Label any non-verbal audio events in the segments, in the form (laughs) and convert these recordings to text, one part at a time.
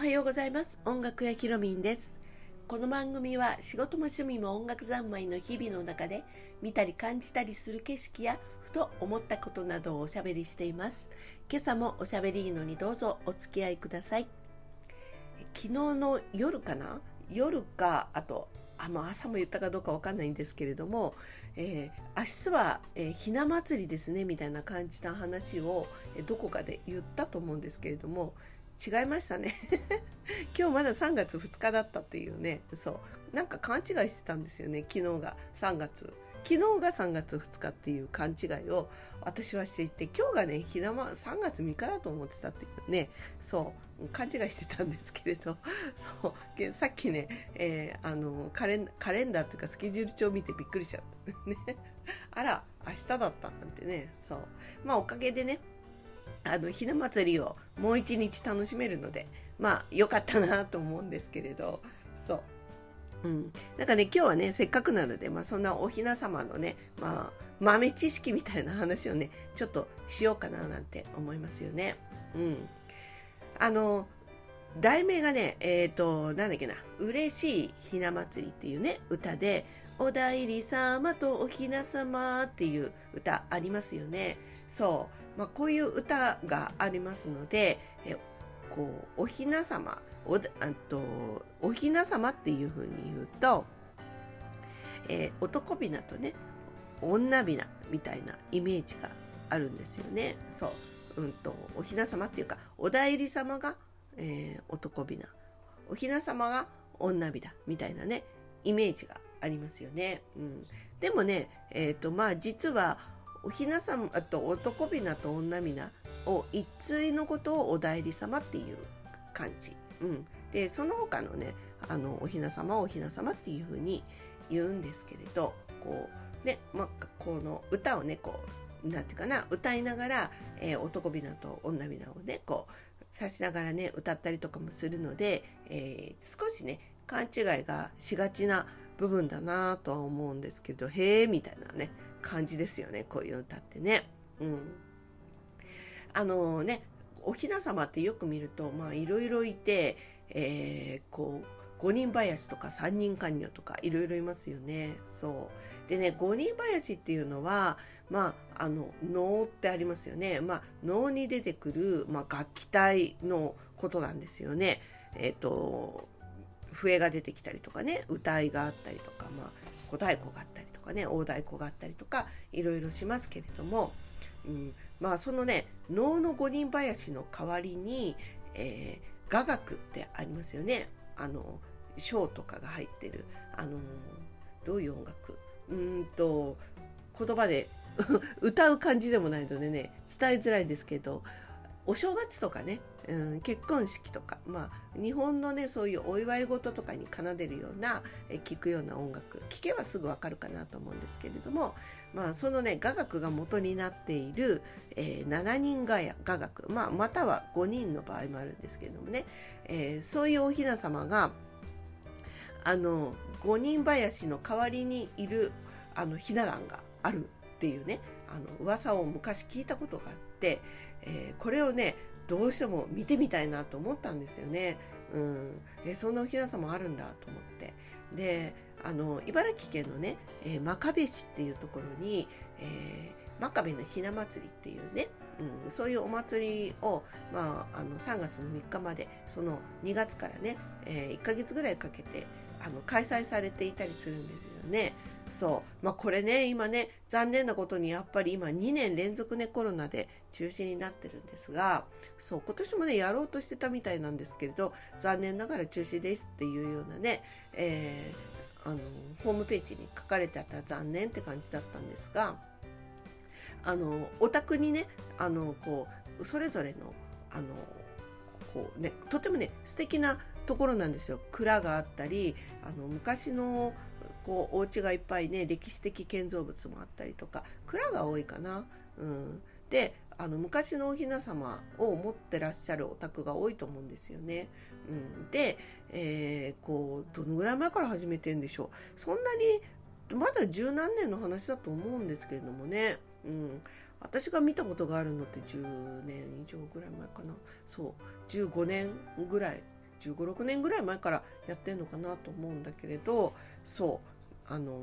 はようございます。音楽屋ひろみんです。この番組は仕事も趣味も音楽三昧の日々の中で見たり感じたりする景色やふと思ったことなどをおしゃべりしています。今朝もおしゃべりいいのにどうぞお付き合いください。昨日の夜かな？夜かあとあの朝も言ったかどうかわかんないんですけれども、えー、明日は、えー、ひな祭りですねみたいな感じな話を、え、どこかで言ったと思うんですけれども違いましたね。(laughs) 今日まだ3月2日だったっていうね。そう。なんか勘違いしてたんですよね昨日が。3月。昨日が3月2日っていう勘違いを私はしていて今日がねひなま3月3日だと思ってたっていうね。そう。勘違いしてたんですけれど。(laughs) そう。さっきね、えー、あのカレンカレンダーというかスケジュール帳見てびっくりしちゃった。(laughs) ね。あら明日だったなんてね。そう。まあおかげでねあのひな祭りをもう一日楽しめるのでまあ良かったなと思うんですけれどそううん、なんかね今日はねせっかくなので、まあ、そんなおひな様のね、まあ、豆知識みたいな話をねちょっとしようかななんて思いますよね。うん、あの題名がねえっ、ー、となんだっけな「嬉しいひな祭り」っていうね歌で「おだいり様とおひな様」っていう歌ありますよね。そうまあ、こういう歌がありますので、えこうおひな様おあとおひな様っていうふうに言うと、えー、男びなとね女びなみたいなイメージがあるんですよね。そう、うんと、おひな様っていうかお内裏様が、えー、男びなおひな様が女びなみたいなねイメージがありますよね。うん、でもね、えーとまあ、実はおひな様あと男びなと女びなを一対のことをお代理様っていう感じ。うん、でその他のねあのおひな様おひな様っていうふうに言うんですけれどこうね、まあ、この歌をねこうなんていうかな歌いながら、えー、男びなと女びなをねこう指しながらね歌ったりとかもするので、えー、少しね勘違いがしがちな部分だなとは思うんですけどへえみたいなね感じですよねこういう歌ってね。うん、あのねおひな様ってよく見るとまあいろいろいて、えー、こう五人林とか三人官女とかいろいろいますよね。そうでね五人林っていうのはまああの能ってありますよね。まあ能に出てくる、まあ、楽器隊のことなんですよね。えっ、ー、と笛が出てきたりとかね歌いがあったりとか、まあ、小太鼓があったりかね大太鼓があったりとかいろいろしますけれども、うん、まあそのね能の五人林の代わりに、えー、雅楽ってありますよね。あの章とかが入ってるあのどういう音楽？うんと言葉で (laughs) 歌う感じでもないのでね伝えづらいんですけどお正月とかねうん、結婚式とか、まあ、日本のねそういうお祝い事とかに奏でるような聴くような音楽聴けばすぐわかるかなと思うんですけれども、まあ、そのね雅楽が元になっている、えー、7人雅雅楽、まあ、または5人の場合もあるんですけれどもね、えー、そういうおひな様があの5人林の代わりにいるあのひな壇があるっていうねあの噂を昔聞いたことがあって、えー、これをねどうしても見てみたいなと思ったんですよね。うん、えそんなおひなさもあるんだと思って。であの茨城県のね、えー、真壁市っていうところに、えー、真壁のひな祭りっていうね、うん、そういうお祭りを、まあ、あの3月の3日までその2月からね、えー、1ヶ月ぐらいかけてあの開催されていたりするんですよね。そう。まあこれね、今ね、残念なことにやっぱり今2年連続ね、コロナで中止になってるんですが、そう、今年もね、やろうとしてたみたいなんですけれど、残念ながら中止ですっていうようなね、えー、あの、ホームページに書かれてあった残念って感じだったんですが、あの、お宅にね、あの、こう、それぞれの、あの、こうね、とてもね、素敵なところなんですよ。蔵があったり、あの、昔のこうお家がいっぱいね歴史的建造物もあったりとか蔵が多いかな。うん、であの昔のおひな様を持ってらっしゃるお宅が多いと思うんですよね。うん、で、えー、こうどのぐらい前から始めてんでしょう。そんなにまだ十何年の話だと思うんですけれどもね。うん。私が見たことがあるのって10年以上ぐらい前かな。そう。15年ぐらい。1516年ぐらい前からやってんのかなと思うんだけれど。そうあの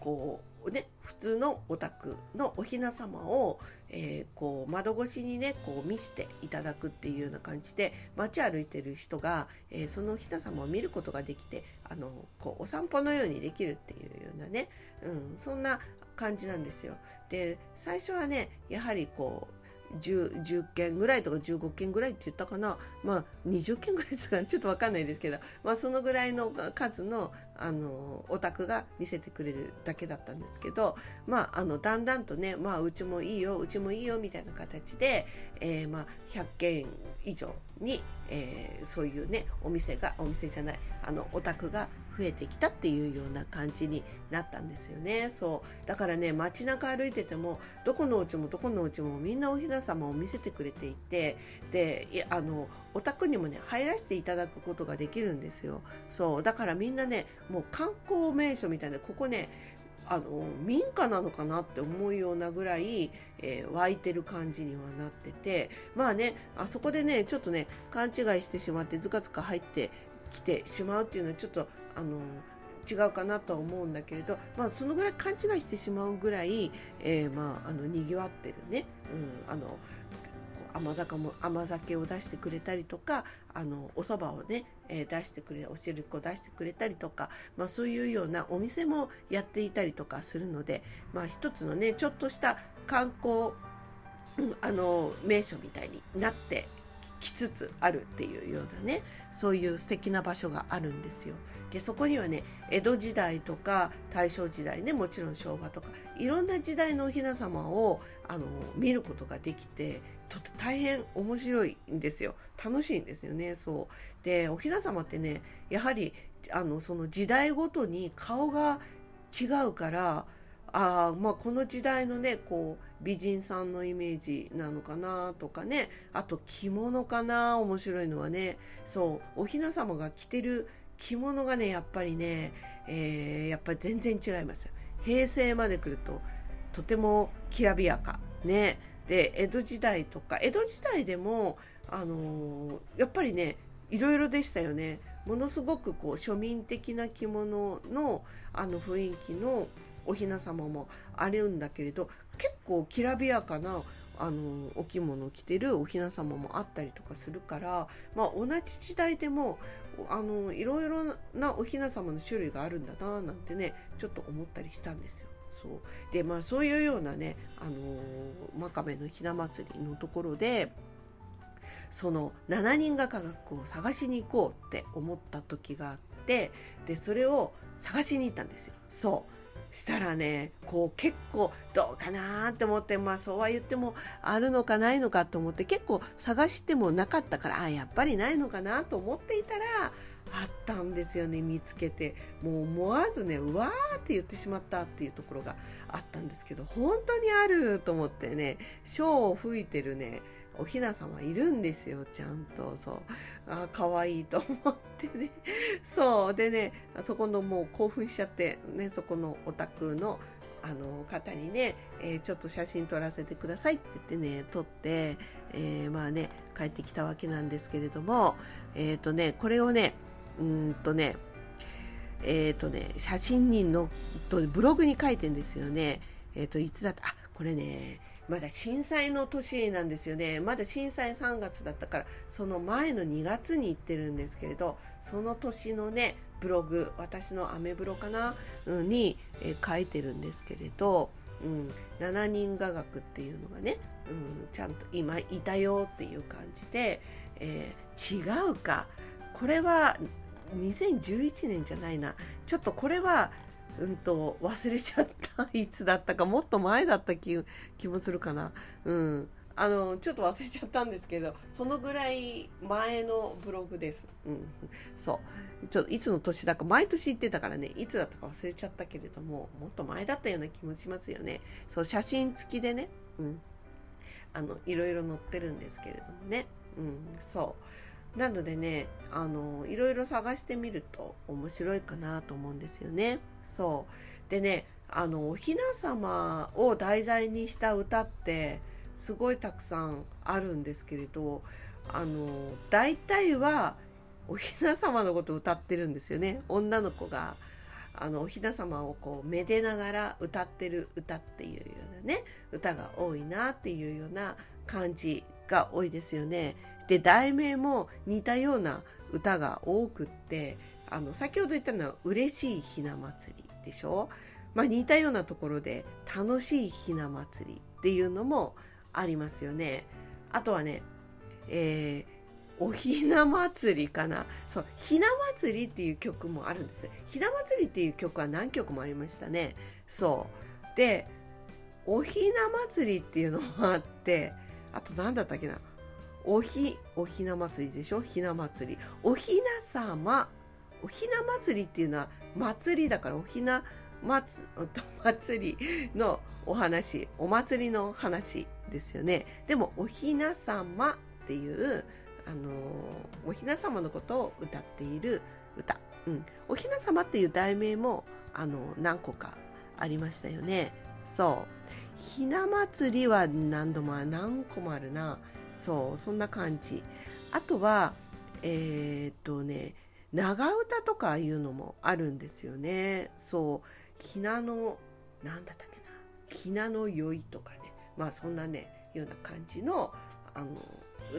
こうね普通のお宅のお雛様を、えー、こう窓越しにねこう見せていただくっていうような感じで街歩いてる人が、えー、そのお雛様を見ることができてあのこうお散歩のようにできるっていうようなね、うん、そんな感じなんですよ。で最初はねやはりこう 10, 10件ぐらいとか15件ぐらいって言ったかな。まあ20件ぐらいですか (laughs) ちょっと分かんないですけど、まあ、そのぐらいの数のあのお宅が見せてくれるだけだったんですけど、まあ、あのだんだんとね、まあ、うちもいいようちもいいよみたいな形で、えー、まあ100件以上に、えー、そういうねお店がお店じゃないあのお宅が増えてきたっていうような感じになったんですよね。そう。だからね街中歩いててもどこのお家もどこのお家もみんなおひな様を見せてくれていてであのお宅にもね入らせていただくことができるんですよ。そう。だからみんなねもう観光名所みたいなここねあの民家なのかなって思うようなぐらい、えー、湧いてる感じにはなっててまあねあそこでねちょっとね勘違いしてしまってずかずか入ってきてしまうっていうのはちょっとあの違うかなとは思うんだけれど、まあ、そのぐらい勘違いしてしまうぐらい、えー、まあ、あのにぎわってるね、うん、あの甘酒も甘酒を出してくれたりとかあのお蕎麦をね、えー、出してくれお汁粉出してくれたりとか、まあ、そういうようなお店もやっていたりとかするので、まあ、一つのねちょっとした観光、あの名所みたいになってきつつあるっていうようなねそういう素敵な場所があるんですよ。でそこにはね江戸時代とか大正時代ねもちろん昭和とかいろんな時代のおひな様をあの見ることができてと大変面白いんですよ楽しいんですよねそうでおひな様ってねやはりあのその時代ごとに顔が違うからあまあこの時代のねこう美人さんのイメージなのかなとかね。あと着物かな面白いのはね。そうお雛様が着てる着物がねやっぱりね、えー、やっぱり全然違いますよ。平成まで来るととてもきらびやか。ね。で江戸時代とか江戸時代でもあのー、やっぱりねいろいろでしたよね。ものすごくこう庶民的な着物のあの雰囲気のお雛様もあるんだけれど結構きらびやかなあのお着物を着てるお雛様もあったりとかするから、まあ、同じ時代でもあのいろいろなお雛様の種類があるんだななんてねちょっと思ったりしたんですよ。そうでまあそういうようなねあの真壁のひな祭りのところでその7人が科学を探しに行こうって思った時があってでそれを探しに行ったんですよ。そうしたらねこう結構どうかなって思ってまあそうは言ってもあるのかないのかと思って結構探してもなかったからあやっぱりないのかなと思っていたらあったんですよね見つけて。もう思わずねうわーって言ってしまったっていうところがあったんですけど本当にあると思ってね潮を吹いてるねおひな様いるんですよちゃんと。そう。あ可愛いと思ってね。(laughs) そう。でねそこのもう興奮しちゃってねそこのお宅のあの方にね、えー、ちょっと写真撮らせてくださいって言ってね撮って、えー、まあね帰ってきたわけなんですけれどもえっ、ー、とねこれをねうんとねえっ、とね写真にのとブログに書いてんですよね。えっ、といつだった？あこれねまだ震災の年なんですよね。まだ震災3月だったから、その前の2月に行ってるんですけれど、その年のね、ブログ、私のアメブロかな、うん、に、え、書いてるんですけれど、うん、7人雅楽っていうのがね、うん、ちゃんと今いたよっていう感じで、えー、違うか。これは2011年じゃないな。ちょっとこれはうんと忘れちゃった。(laughs) いつだったかもっと前だった気気もするかな。うん。あのちょっと忘れちゃったんですけどそのぐらい前のブログです、うん、そう。ちょっといつの年だか毎年言ってたからね。いつだったか忘れちゃったけれどももっと前だったような気もしますよね。そう写真付きでね、うん、あのいろいろ載ってるんですけれどもね、うん、そう。なのでねあのいろいろ探してみると面白いかなと思うんですよね。そうでねあのお雛様を題材にした歌ってすごいたくさんあるんですけれどあの大体はおひな様のことを歌ってるんですよね女の子があのおひな様をこうめでながら歌ってる歌っていうようなね歌が多いなっていうような感じが多いですよね。で題名も似たような歌が多くってあの先ほど言ったのは「嬉しいひな祭り」でしょ、まあ、似たようなところで「楽しいひな祭り」っていうのもありますよね。あとはね、えーおひな祭りかな。そうひな祭りっていう曲もあるんです。ひな祭りっていう曲は何曲もありましたね。そう。でおひな祭りっていうのもあってあと何だったっけな？おひおひな祭りでしょ？ひな祭り。おひな様おひな祭りっていうのは祭りだからおひな祭 (laughs) 祭りのお話。お祭りの話ですよね。でもおひな様っていうあのおひな様のことを歌っている歌、うん、おひな様っていう題名もあの何個かありましたよね。そう。ひな祭りは何度も何個もあるな。そうそんな感じ。あとはえー、っとね長唄とかいうのもあるんですよね。そうひなの何だったっけな。ひなの酔いとかね。まあそんなねような感じのあの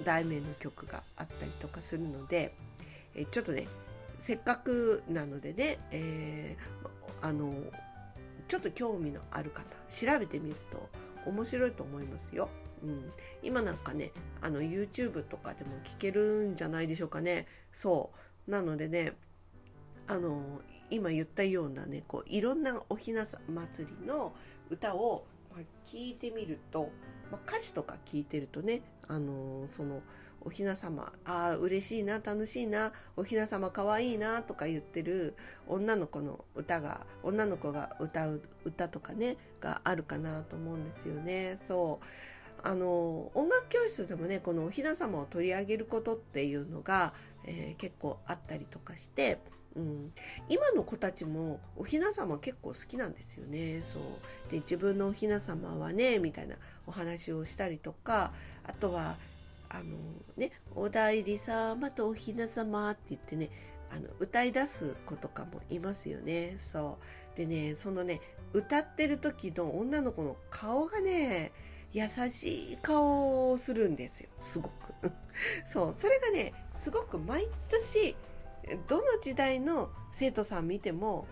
題名の曲があったりとかするので、えちょっとねせっかくなのでね、えー、あのちょっと興味のある方調べてみると面白いと思いますよ。うん、今なんかねあの YouTube とかでも聞けるんじゃないでしょうかね。そう。なのでねあの今言ったようなねこういろんなおひな祭りの歌を、ま、聞いてみると、まあ、歌詞とか聞いてるとねあのそのおひな様ああ嬉しいな楽しいなおひな様かわいいなとか言ってる女の子の歌が女の子が歌う歌とかねがあるかなと思うんですよね。そう。あの音楽教室でもねこのおひな様を取り上げることっていうのが、えー、結構あったりとかしてうん、今の子たちもおひな様結構好きなんですよね。そう。で自分のおひな様はねみたいなお話をしたりとかあとはあのね「お代理様とおひな様」って言ってねあの歌い出す子とかもいますよね。そう。でねそのね歌ってる時の女の子の顔がね優しい顔をするんですよすごく (laughs) そうそれがねすごく毎年どの時代の生徒さん見ても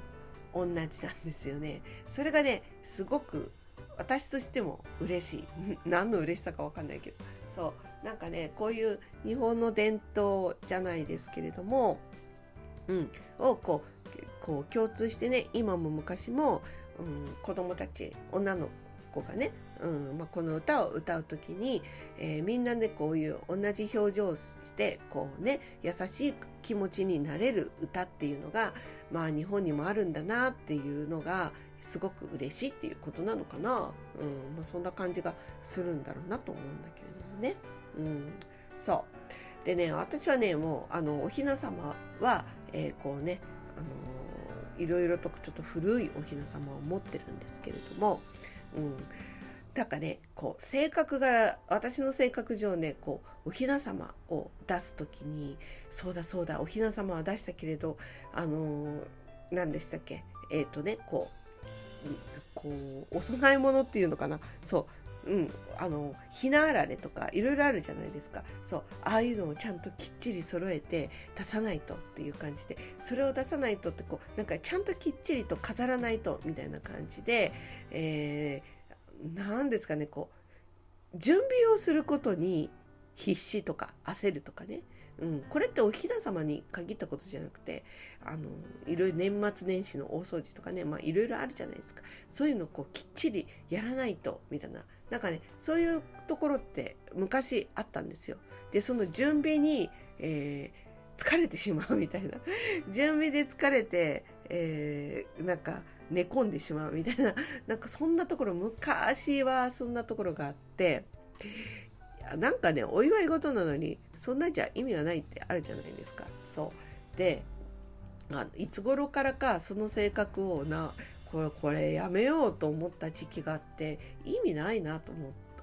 同じなんですよね。それがね、すごく私としても嬉しい。(laughs) 何の嬉しさかわかんないけど。そう。なんかね、こういう日本の伝統じゃないですけれども、うん、をこう、こう共通してね、今も昔も、うん、子供たち、女の子がね、うんまあ、この歌を歌う時に、えー、みんなでこういう同じ表情をしてこうね優しい気持ちになれる歌っていうのが、まあ、日本にもあるんだなっていうのがすごく嬉しいっていうことなのかな、うんまあ、そんな感じがするんだろうなと思うんだけれどもね。うん、そう。でね私はねもうあのおひな様は、えー、こうねあのいろいろとちょっと古いおひな様を持ってるんですけれども、うん、なんかね、こう、性格が、私の性格上ね、こう、おひな様を出すときに、そうだそうだ、おひな様は出したけれど、あのー、何でしたっけ？えっ、ー、とね、こう、こう、お供え物っていうのかな？そう、うん、あの、ひなあられとか、いろいろあるじゃないですか。そう、ああいうのをちゃんときっちり揃えて出さないとっていう感じで、それを出さないとって、こう、なんかちゃんときっちりと飾らないと、みたいな感じで、えー、何ですかねこう準備をすることに必死とか焦るとかね、うん、これっておひな様に限ったことじゃなくてあのいろいろ年末年始の大掃除とかね、まあ、いろいろあるじゃないですか。そういうのをこうきっちりやらないとみたいな。なんかねそういうところって昔あったんですよ。でその準備に、えー、疲れてしまうみたいな。(laughs) 準備で疲れて、えー、なんか寝込んでしまうみたいな、(laughs) なんかそんなところ、昔はそんなところがあって、なんかね、お祝い事なのに、そんなんじゃ意味がないってあるじゃないですか。そう。で、あいつ頃からかその性格をな、これ、これやめようと思った時期があって、意味ないなと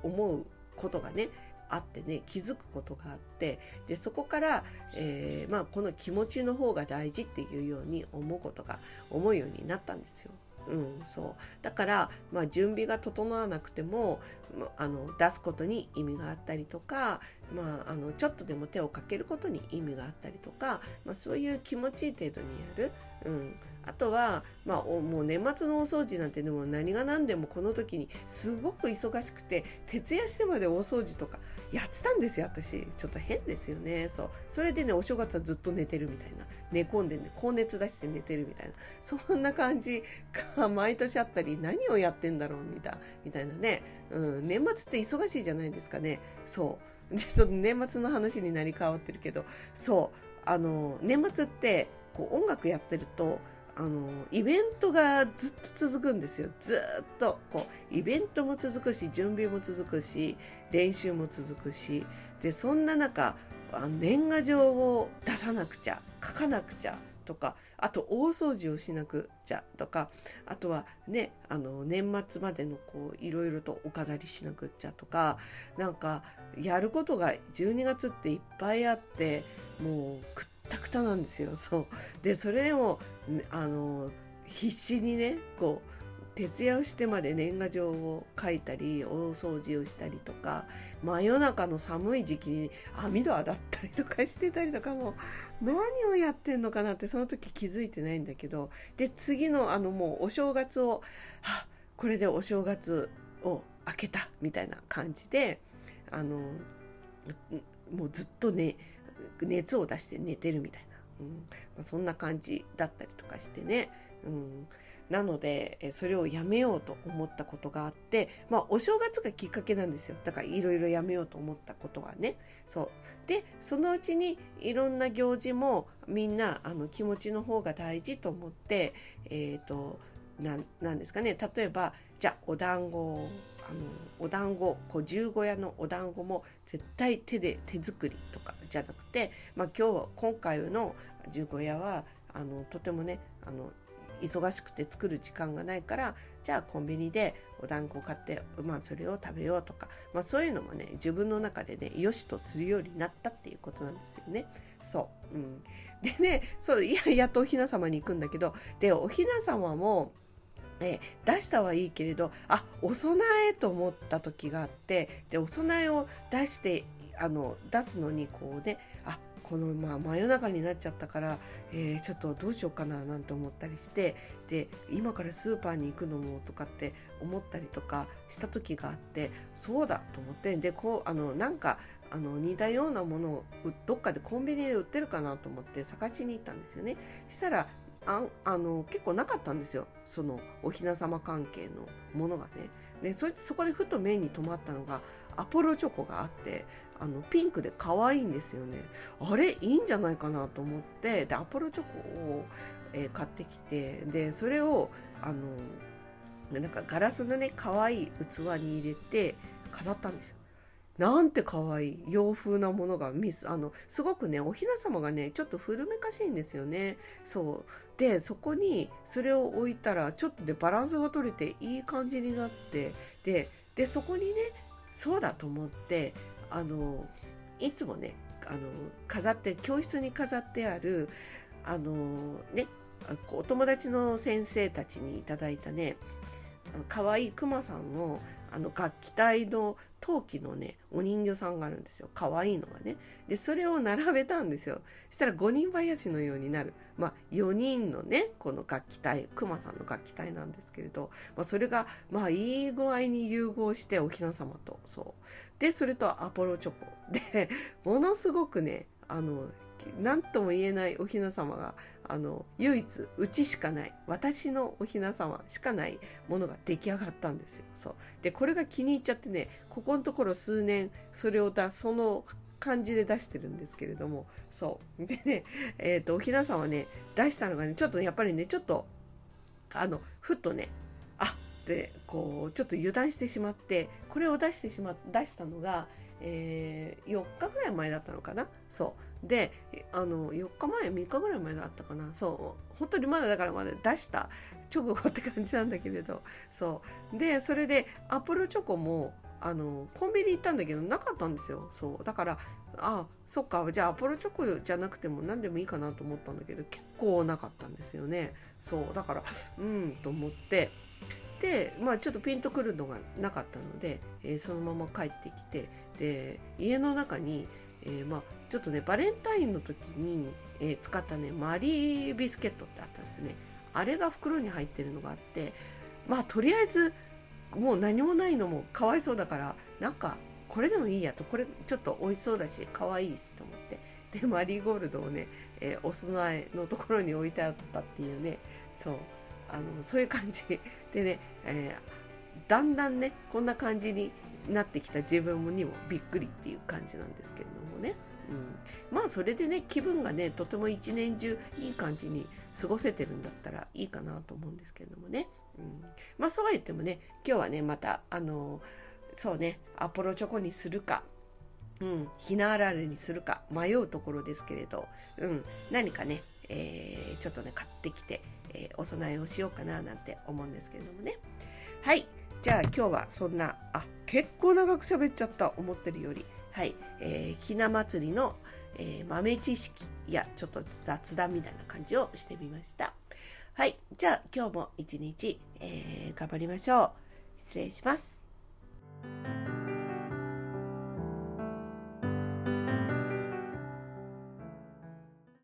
思うことがね、あってね気づくことがあってでそこから、えー、まあ、この気持ちの方が大事っていうように思うことが思うようになったんですよ。うん、そう。だから、まあ、準備が整わなくてもあの出すことに意味があったりとか、まあ、あのちょっとでも手をかけることに意味があったりとか、まあ、そういう気持ちいい程度にやる、うん、あとは、まあ、もう年末の大掃除なんてでも何が何でもこの時にすごく忙しくて徹夜してまで大掃除とかやってたんですよ私。ちょっと変ですよね。そう。それでねお正月はずっと寝てるみたいな。寝込んでね高熱出して寝てるみたいな。そんな感じ。が毎年あったり何をやってんだろうみたいみたいなね、うん、年末って忙しいじゃないですかね。そう。でその年末の話になり変わってるけど。そう。あの年末ってこう音楽やってるとあのイベントがずっと続くんですよ。ずっとこうイベントも続くし準備も続くし。練習も続くしでそんな中年賀状を出さなくちゃ書かなくちゃとかあと大掃除をしなくちゃとかあとはねあの年末までのこういろいろとお飾りしなくちゃとかなんかやることが12月っていっぱいあってもうくったくたなんですよ。そう。でそれでもあの必死にねこう徹夜をしてまで年賀状を書いたり大掃除をしたりとか真夜中の寒い時期に網戸洗ったりとかしてたりとかも何をやってんのかなってその時気づいてないんだけどで次のあのもうお正月をはこれでお正月を明けたみたいな感じであのもうずっとね熱を出して寝てるみたいな、うん。まあ、そんな感じだったりとかしてね、うん、なのでそれをやめようと思ったことがあって、まあ、お正月がきっかけなんですよ。だからいろいろやめようと思ったことはね。そう。でそのうちにいろんな行事もみんなあの気持ちの方が大事と思ってえっ、ー、となんですかね。例えばじゃあお団子あのお団子こう十五夜のお団子も絶対手で手作りとかじゃなくて、まあ、今日今回の十五夜はあのとてもねあの忙しくて作る時間がないからじゃあコンビニでお団子を買って、まあ、それを食べようとか、まあ、そういうのもね自分の中でねよしとするようになったっていうことなんですよね。そう、うん、でねそういややっとおひな様に行くんだけどでおひな様もえ出したはいいけれどあお供えと思った時があってでお供えを出してあの出すのにこうねあこのまあ真夜中になっちゃったから、えー、ちょっとどうしようかななんて思ったりしてで今からスーパーに行くのもとかって思ったりとかした時があってそうだと思ってでこうあのなんかあの似たようなものをどっかでコンビニで売ってるかなと思って探しに行ったんですよね。したらああの結構なかったんですよそのお雛様関係のものがね。でそそこでふと目に留まったのがアポロチョコがあってあのピンクで可愛いんですよね。あれ？いいんじゃないかなと思ってでアポロチョコを、えー、買ってきてでそれをあのなんかガラスのね可愛い器に入れて飾ったんですよ。なんて可愛い洋風なものがミスあのすごくねお雛様がねちょっと古めかしいんですよね。そう。でそこにそれを置いたらちょっとでバランスが取れていい感じになってででそこにねそうだと思ってあのいつもねあの飾って教室に飾ってあるあのねお友達の先生たちにいただいたね可愛いクマさんのあの楽器隊の陶器のねお人形さんがあるんですよ。可愛いのがね。でそれを並べたんですよ。そしたら5人林のようになる。まあ4人のねこの楽器隊くまさんの楽器隊なんですけれど、まあ、それがまあいい具合に融合してお雛様と。そう。でそれとアポロチョコ。でものすごくねあの何とも言えないお雛様があの唯一うちしかない私のお雛様しかないものが出来上がったんですよ。そう。でこれが気に入っちゃってねここのところ数年それをだその感じで出してるんですけれども。そう。でねえっ、ー、とお雛様ね出したのがねちょっとやっぱりねちょっとあのふっとねあってこうちょっと油断してしまってこれを出してしま出したのがえー、4日ぐらい前だったのかな。そう。であの4日前3日ぐらい前だったかな。そう本当にまだだからまだ出した直後って感じなんだけれど。そう。でそれでアポロチョコもあのコンビニ行ったんだけどなかったんですよ。そう。だからあそっかじゃあアポロチョコじゃなくても何でもいいかなと思ったんだけど結構なかったんですよね。そう。だからうんと思って。でまあちょっとピンとくるのがなかったので、えー、そのまま帰ってきて。で家の中に、えー、まあちょっとねバレンタインの時に、えー、使ったねマリービスケットってあったんですね。あれが袋に入ってるのがあってまあとりあえずもう何もないのもかわいそうだからなんかこれでもいいやと。これちょっと美味しそうだし可愛いしと思って。でマリーゴールドをね、えー、お供えのところに置いてあったっていうね。そう。あのそういう感じ。でね、えー、だんだんねこんな感じになってきた自分にもびっくりっていう感じなんですけれどもね。うん、まあそれでね気分がねとても一年中いい感じに過ごせてるんだったらいいかなと思うんですけれどもね、うん、まあそうは言ってもね今日はねまたあのそうねアポロチョコにするかうん、ひなあられにするか迷うところですけれど、うん、何かね、えー、ちょっとね買ってきて、えー、お供えをしようかななんて思うんですけれどもね。はい。じゃあ今日はそんなあ結構長く喋っちゃった思ってるより。はい、えー、ひな祭りの、えー、豆知識やちょっと雑談みたいな感じをしてみました。はい、じゃあ今日も一日、えー、頑張りましょう。失礼します。